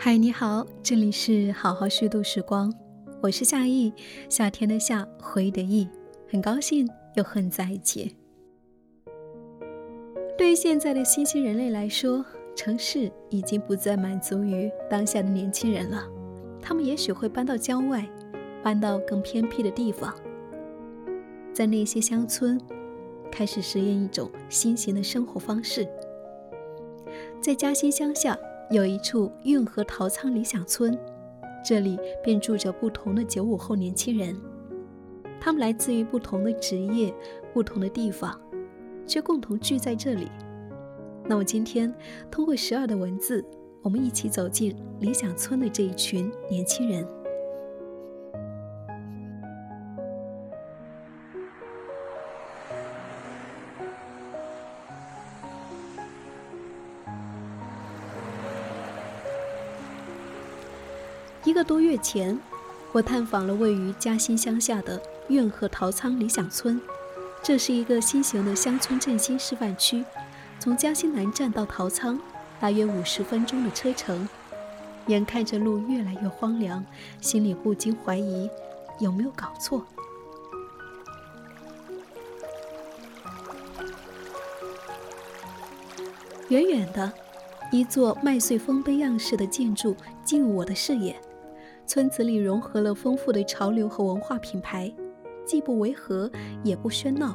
嗨，你好，这里是好好虚度时光，我是夏意，夏天的夏，回忆的忆，很高兴又和你在一起。对于现在的新兴人类来说，城市已经不再满足于当下的年轻人了，他们也许会搬到郊外，搬到更偏僻的地方，在那些乡村，开始实验一种新型的生活方式，在嘉兴乡下。有一处运河陶仓理想村，这里便住着不同的九五后年轻人，他们来自于不同的职业、不同的地方，却共同聚在这里。那么今天，通过十二的文字，我们一起走进理想村的这一群年轻人。一个多月前，我探访了位于嘉兴乡下的运河陶仓理想村。这是一个新型的乡村振兴示范区，从嘉兴南站到陶仓大约五十分钟的车程。眼看着路越来越荒凉，心里不禁怀疑有没有搞错。远远的，一座麦穗丰碑样式的建筑进入我的视野。村子里融合了丰富的潮流和文化品牌，既不违和也不喧闹。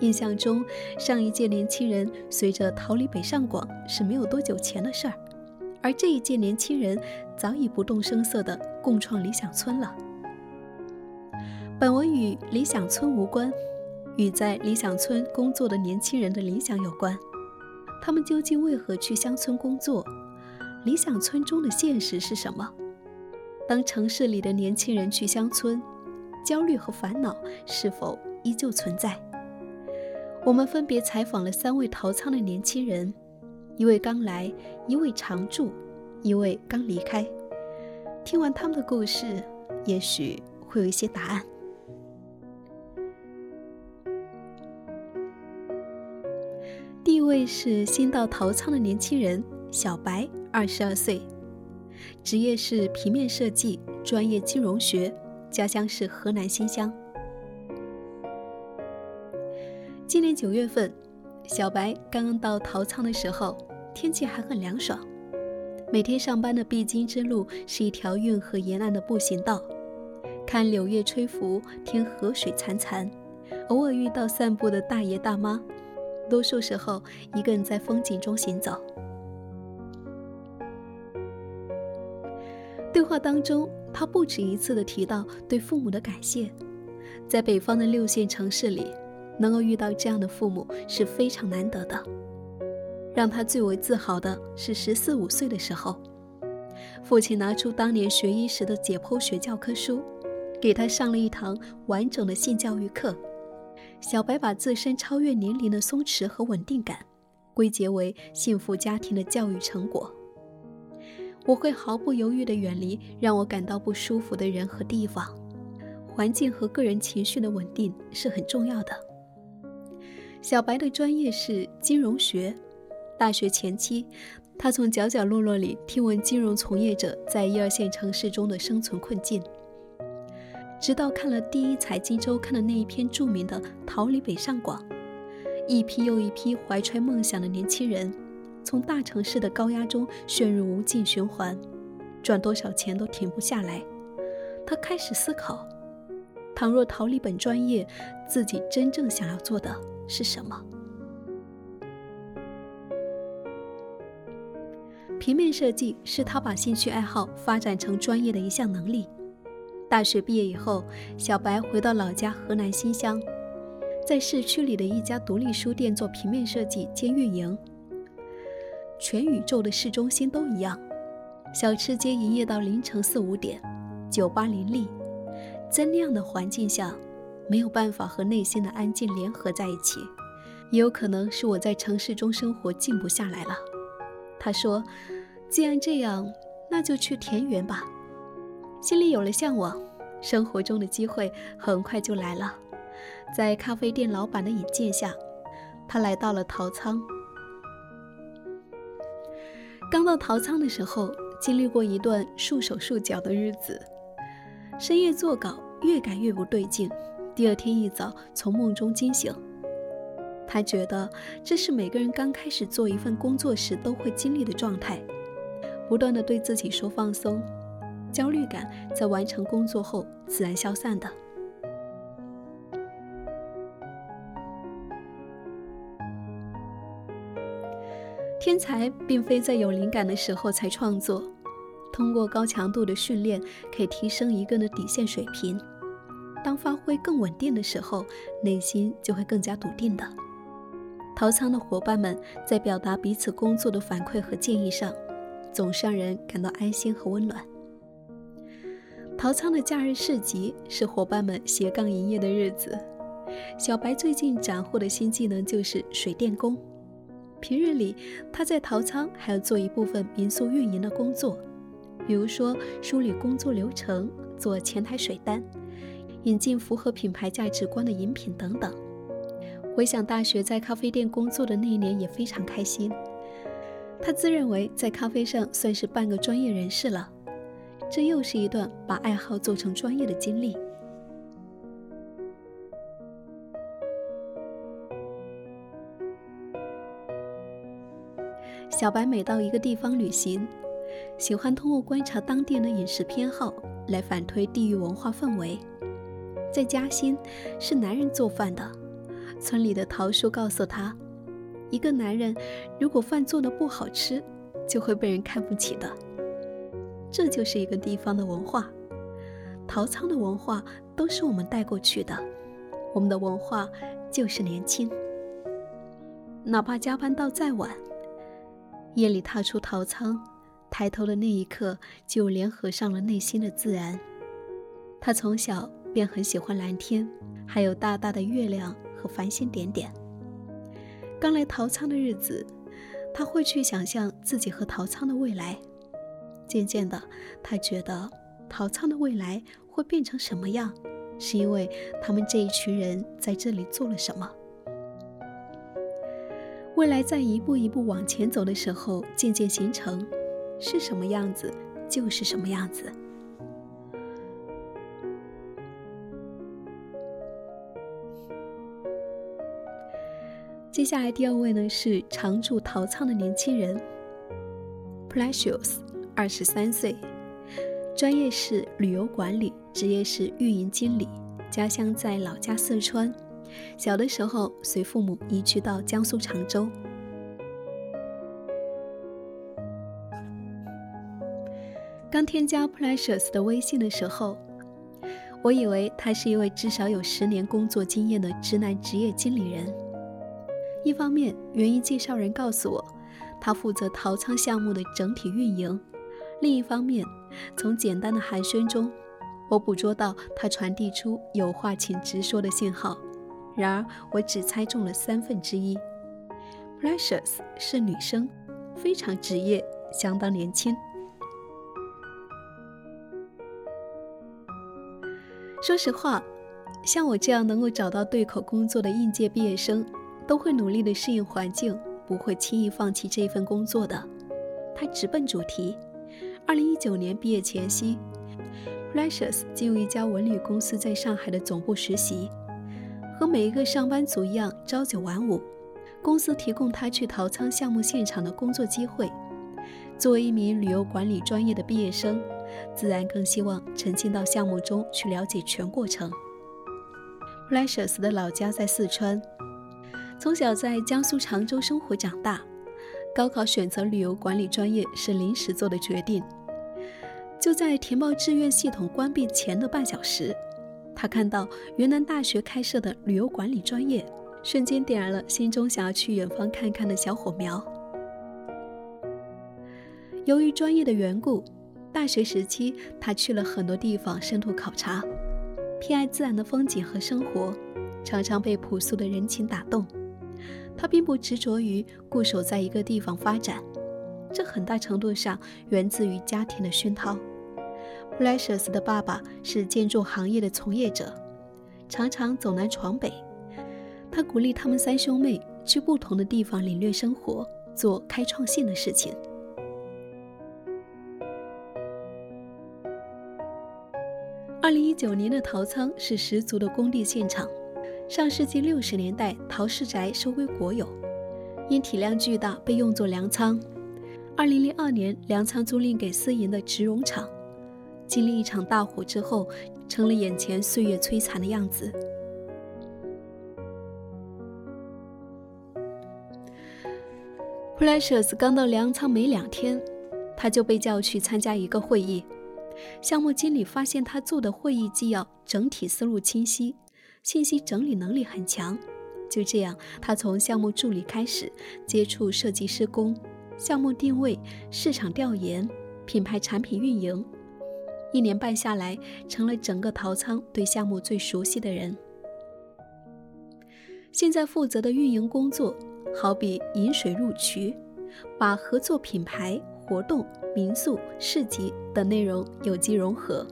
印象中，上一届年轻人随着逃离北上广是没有多久前的事儿，而这一届年轻人早已不动声色地共创理想村了。本文与理想村无关，与在理想村工作的年轻人的理想有关。他们究竟为何去乡村工作？理想村中的现实是什么？当城市里的年轻人去乡村，焦虑和烦恼是否依旧存在？我们分别采访了三位逃仓的年轻人，一位刚来，一位常住，一位刚离开。听完他们的故事，也许会有一些答案。第一位是新到逃仓的年轻人小白，二十二岁。职业是平面设计，专业金融学，家乡是河南新乡。今年九月份，小白刚刚到陶仓的时候，天气还很凉爽。每天上班的必经之路是一条运河沿岸的步行道，看柳叶吹拂，听河水潺潺，偶尔遇到散步的大爷大妈，多数时候一个人在风景中行走。话当中，他不止一次地提到对父母的感谢。在北方的六线城市里，能够遇到这样的父母是非常难得的。让他最为自豪的是，十四五岁的时候，父亲拿出当年学医时的解剖学教科书，给他上了一堂完整的性教育课。小白把自身超越年龄的松弛和稳定感，归结为幸福家庭的教育成果。我会毫不犹豫地远离让我感到不舒服的人和地方，环境和个人情绪的稳定是很重要的。小白的专业是金融学，大学前期，他从角角落落里听闻金融从业者在一二线城市中的生存困境，直到看了第一财经周刊的那一篇著名的《逃离北上广》，一批又一批怀揣梦想的年轻人。从大城市的高压中陷入无尽循环，赚多少钱都停不下来。他开始思考：倘若逃离本专业，自己真正想要做的是什么？平面设计是他把兴趣爱好发展成专业的一项能力。大学毕业以后，小白回到老家河南新乡，在市区里的一家独立书店做平面设计兼运营。全宇宙的市中心都一样，小吃街营业到凌晨四五点，酒吧林立，在那样的环境下，没有办法和内心的安静联合在一起。也有可能是我在城市中生活静不下来了。他说：“既然这样，那就去田园吧。”心里有了向往，生活中的机会很快就来了。在咖啡店老板的引荐下，他来到了陶仓。刚到陶仓的时候，经历过一段束手束脚的日子，深夜做稿，越改越不对劲。第二天一早，从梦中惊醒，他觉得这是每个人刚开始做一份工作时都会经历的状态，不断的对自己说放松，焦虑感在完成工作后自然消散的。天才并非在有灵感的时候才创作，通过高强度的训练可以提升一个人的底线水平。当发挥更稳定的时候，内心就会更加笃定的。陶仓的伙伴们在表达彼此工作的反馈和建议上，总是让人感到安心和温暖。陶仓的假日市集是伙伴们斜杠营业的日子。小白最近斩获的新技能就是水电工。平日里，他在陶仓还要做一部分民宿运营的工作，比如说梳理工作流程、做前台水单、引进符合品牌价值观的饮品等等。回想大学在咖啡店工作的那一年，也非常开心。他自认为在咖啡上算是半个专业人士了，这又是一段把爱好做成专业的经历。小白每到一个地方旅行，喜欢通过观察当地的饮食偏好来反推地域文化氛围。在嘉兴，是男人做饭的。村里的桃叔告诉他，一个男人如果饭做的不好吃，就会被人看不起的。这就是一个地方的文化。陶仓的文化都是我们带过去的。我们的文化就是年轻，哪怕加班到再晚。夜里踏出陶仓，抬头的那一刻就联合上了内心的自然。他从小便很喜欢蓝天，还有大大的月亮和繁星点点。刚来陶仓的日子，他会去想象自己和陶仓的未来。渐渐的，他觉得陶仓的未来会变成什么样，是因为他们这一群人在这里做了什么。未来在一步一步往前走的时候，渐渐形成，是什么样子就是什么样子。接下来第二位呢是常驻陶仓的年轻人，Precious，二十三岁，专业是旅游管理，职业是运营经理，家乡在老家四川。小的时候，随父母移居到江苏常州。刚添加 Precious 的微信的时候，我以为他是一位至少有十年工作经验的直男职业经理人。一方面，原因介绍人告诉我，他负责淘仓项目的整体运营；另一方面，从简单的寒暄中，我捕捉到他传递出有话请直说的信号。然而，我只猜中了三分之一。Precious 是女生，非常职业，相当年轻。说实话，像我这样能够找到对口工作的应届毕业生，都会努力的适应环境，不会轻易放弃这份工作的。他直奔主题。二零一九年毕业前夕，Precious 进入一家文旅公司在上海的总部实习。和每一个上班族一样，朝九晚五，公司提供他去陶仓项目现场的工作机会。作为一名旅游管理专业的毕业生，自然更希望沉浸到项目中去了解全过程。Precious 的老家在四川，从小在江苏常州生活长大，高考选择旅游管理专业是临时做的决定。就在填报志愿系统关闭前的半小时。他看到云南大学开设的旅游管理专业，瞬间点燃了心中想要去远方看看的小火苗。由于专业的缘故，大学时期他去了很多地方深度考察，偏爱自然的风景和生活，常常被朴素的人情打动。他并不执着于固守在一个地方发展，这很大程度上源自于家庭的熏陶。Precious 的爸爸是建筑行业的从业者，常常走南闯北。他鼓励他们三兄妹去不同的地方领略生活，做开创性的事情。二零一九年的陶仓是十足的工地现场。上世纪六十年代，陶氏宅收归国有，因体量巨大，被用作粮仓。二零零二年，粮仓租赁给私营的植绒厂，经历一场大火之后，成了眼前岁月摧残的样子。Precious 刚到粮仓没两天，他就被叫去参加一个会议。项目经理发现他做的会议纪要整体思路清晰。信息整理能力很强，就这样，他从项目助理开始接触设计施工、项目定位、市场调研、品牌产品运营，一年半下来，成了整个陶仓对项目最熟悉的人。现在负责的运营工作，好比引水入渠，把合作品牌、活动、民宿、市集等内容有机融合。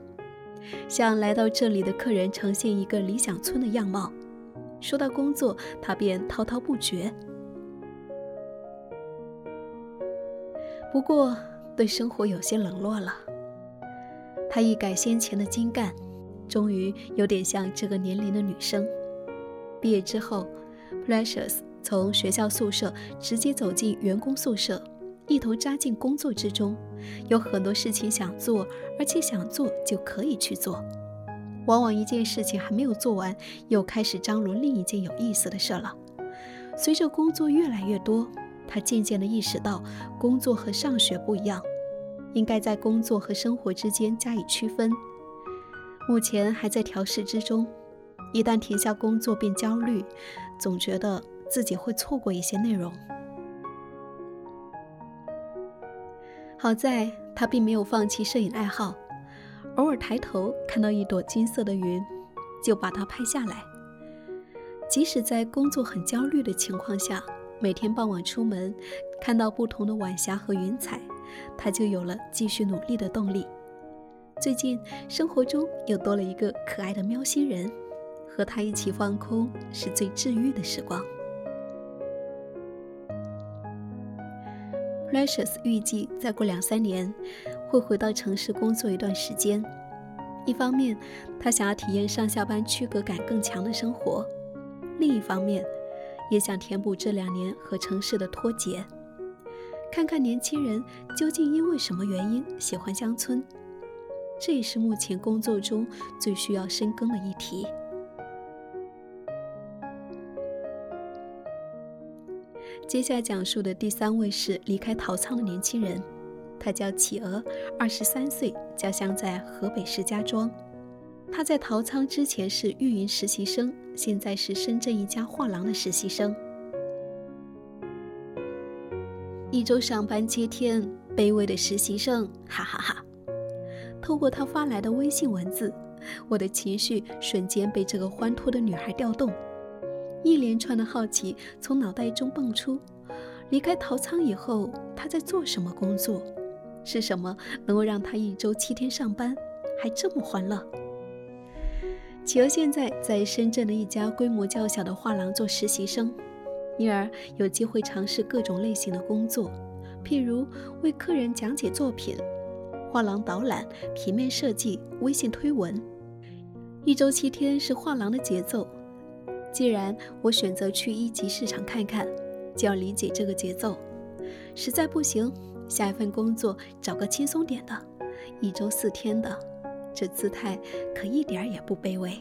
向来到这里的客人呈现一个理想村的样貌。说到工作，他便滔滔不绝。不过，对生活有些冷落了。他一改先前的精干，终于有点像这个年龄的女生。毕业之后，Precious 从学校宿舍直接走进员工宿舍。一头扎进工作之中，有很多事情想做，而且想做就可以去做。往往一件事情还没有做完，又开始张罗另一件有意思的事了。随着工作越来越多，他渐渐地意识到，工作和上学不一样，应该在工作和生活之间加以区分。目前还在调试之中，一旦停下工作便焦虑，总觉得自己会错过一些内容。好在他并没有放弃摄影爱好，偶尔抬头看到一朵金色的云，就把它拍下来。即使在工作很焦虑的情况下，每天傍晚出门看到不同的晚霞和云彩，他就有了继续努力的动力。最近生活中又多了一个可爱的喵星人，和他一起放空是最治愈的时光。Precious 预计再过两三年会回到城市工作一段时间。一方面，他想要体验上下班区隔感更强的生活；另一方面，也想填补这两年和城市的脱节，看看年轻人究竟因为什么原因喜欢乡村。这也是目前工作中最需要深耕的议题。接下来讲述的第三位是离开陶仓的年轻人，他叫企鹅，二十三岁，家乡在河北石家庄。他在陶仓之前是运营实习生，现在是深圳一家画廊的实习生。一周上班七天，卑微的实习生，哈哈哈！透过他发来的微信文字，我的情绪瞬间被这个欢脱的女孩调动。一连串的好奇从脑袋中蹦出：离开陶仓以后，他在做什么工作？是什么能够让他一周七天上班还这么欢乐？企鹅现在在深圳的一家规模较小的画廊做实习生，因而有机会尝试各种类型的工作，譬如为客人讲解作品、画廊导览、平面设计、微信推文。一周七天是画廊的节奏。既然我选择去一级市场看看，就要理解这个节奏。实在不行，下一份工作找个轻松点的，一周四天的。这姿态可一点儿也不卑微。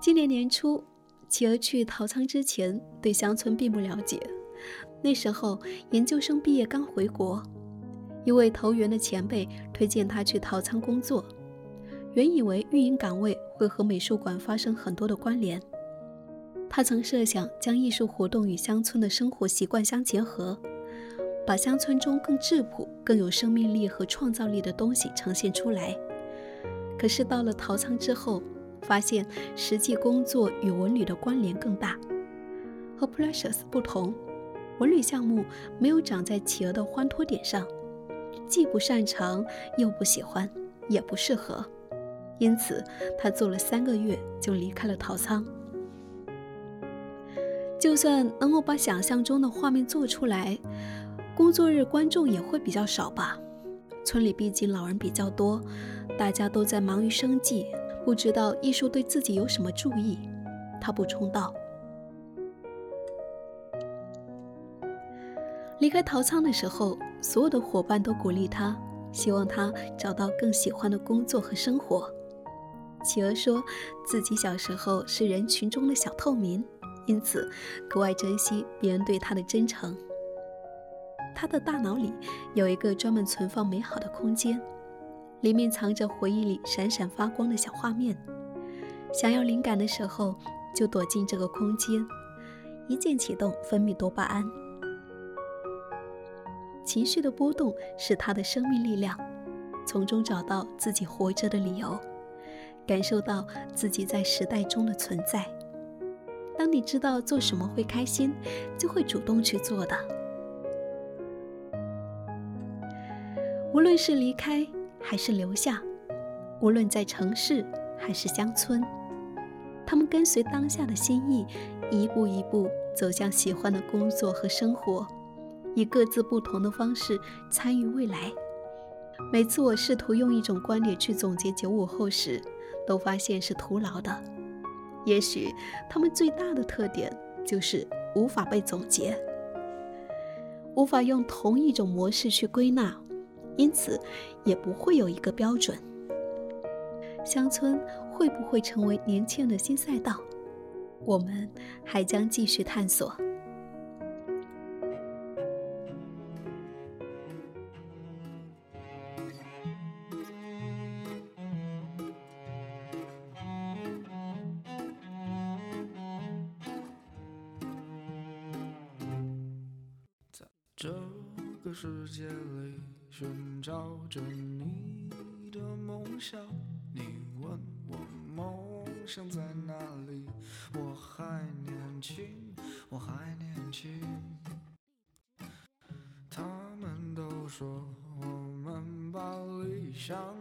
今年年初，企鹅去陶仓之前，对乡村并不了解。那时候研究生毕业刚回国，一位投缘的前辈推荐他去陶仓工作。原以为运营岗位会和美术馆发生很多的关联，他曾设想将艺术活动与乡村的生活习惯相结合，把乡村中更质朴、更有生命力和创造力的东西呈现出来。可是到了陶仓之后，发现实际工作与文旅的关联更大。和 Precious 不同，文旅项目没有长在企鹅的欢脱点上，既不擅长，又不喜欢，也不适合。因此他做了三个月就离开了陶仓。就算能够把想象中的画面做出来，工作日观众也会比较少吧。村里毕竟老人比较多，大家都在忙于生计，不知道艺术对自己有什么注意。他补充道。离开陶仓的时候，所有的伙伴都鼓励他，希望他找到更喜欢的工作和生活。企鹅说自己小时候是人群中的小透明。因此，格外珍惜别人对他的真诚。他的大脑里有一个专门存放美好的空间，里面藏着回忆里闪闪发光的小画面。想要灵感的时候，就躲进这个空间，一键启动分泌多巴胺。情绪的波动是他的生命力量，从中找到自己活着的理由，感受到自己在时代中的存在。当你知道做什么会开心，就会主动去做的。无论是离开还是留下，无论在城市还是乡村，他们跟随当下的心意，一步一步走向喜欢的工作和生活，以各自不同的方式参与未来。每次我试图用一种观点去总结九五后时，都发现是徒劳的。也许他们最大的特点就是无法被总结，无法用同一种模式去归纳，因此也不会有一个标准。乡村会不会成为年轻人的新赛道？我们还将继续探索。这个世界里寻找着你的梦想，你问我梦想在哪里？我还年轻，我还年轻。他们都说我们把理想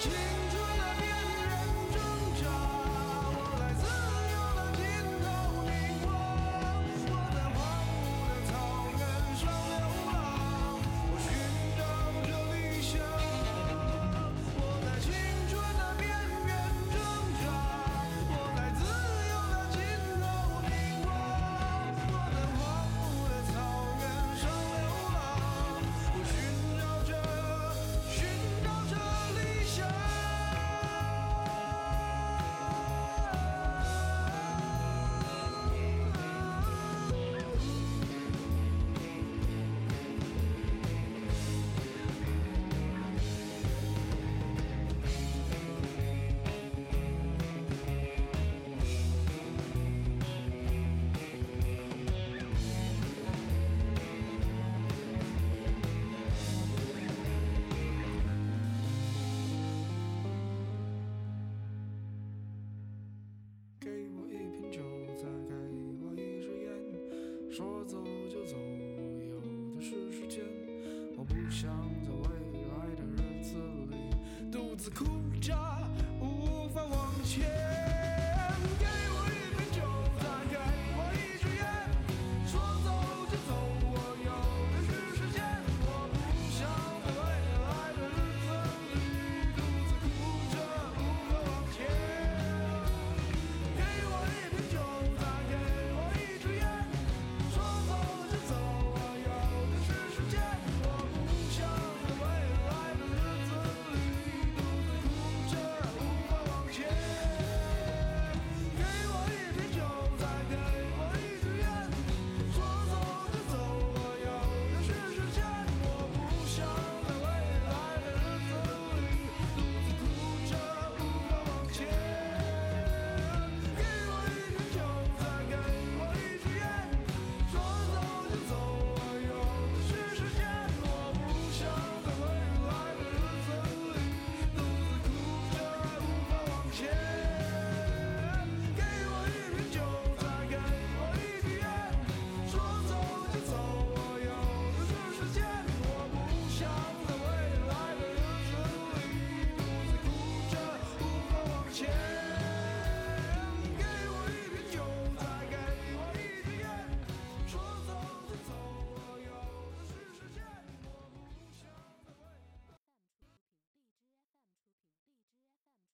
dream 来的日子